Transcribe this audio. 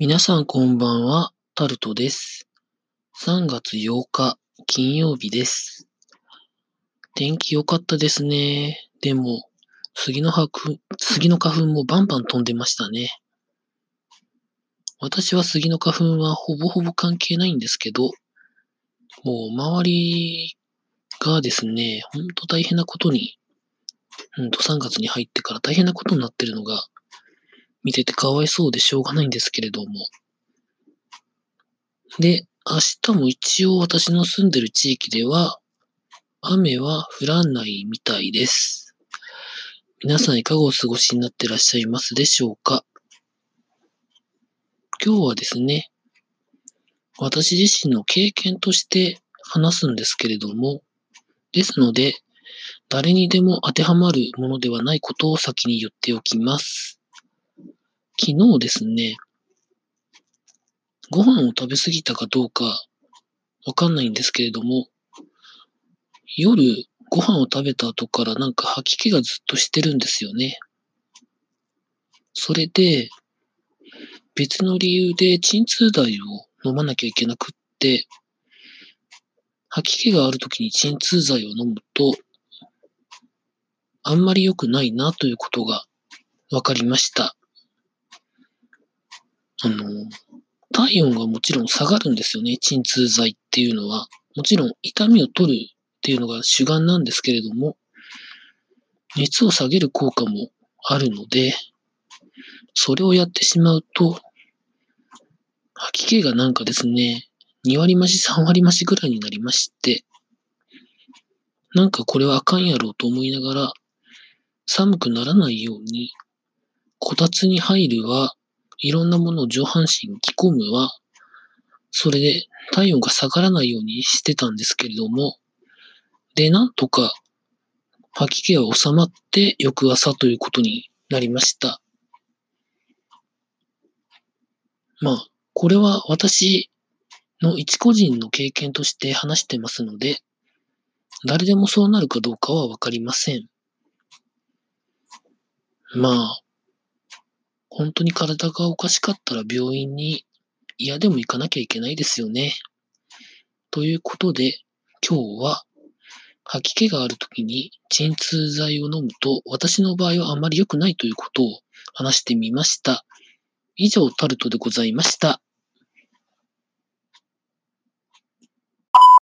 皆さんこんばんは、タルトです。3月8日、金曜日です。天気良かったですね。でも、杉の花粉、杉の花粉もバンバン飛んでましたね。私は杉の花粉はほぼほぼ関係ないんですけど、もう周りがですね、ほんと大変なことに、うんと3月に入ってから大変なことになってるのが見ててかわいそうでしょうがないんですけれども。で、明日も一応私の住んでる地域では、雨は降らないみたいです。皆さんいかがお過ごしになってらっしゃいますでしょうか？今日はですね、私自身の経験として話すんですけれども、ですので、誰にでも当てはまるものではないことを先に言っておきます。昨日ですね、ご飯を食べ過ぎたかどうかわかんないんですけれども、夜ご飯を食べた後からなんか吐き気がずっとしてるんですよね。それで、別の理由で鎮痛剤を飲まなきゃいけなくって、吐き気がある時に鎮痛剤を飲むと、あんまり良くないなということが分かりました。あの、体温がもちろん下がるんですよね、鎮痛剤っていうのは。もちろん痛みを取るっていうのが主眼なんですけれども、熱を下げる効果もあるので、それをやってしまうと、吐き気がなんかですね、2割増し3割増しぐらいになりまして、なんかこれはあかんやろうと思いながら、寒くならないように、こたつに入るは、いろんなものを上半身着込むは、それで体温が下がらないようにしてたんですけれども、で、なんとか吐き気は収まって翌朝ということになりました。まあ、これは私の一個人の経験として話してますので、誰でもそうなるかどうかはわかりません。まあ、本当に体がおかしかったら病院に嫌でも行かなきゃいけないですよね。ということで、今日は吐き気がある時に鎮痛剤を飲むと私の場合はあまり良くないということを話してみました。以上、タルトでございました。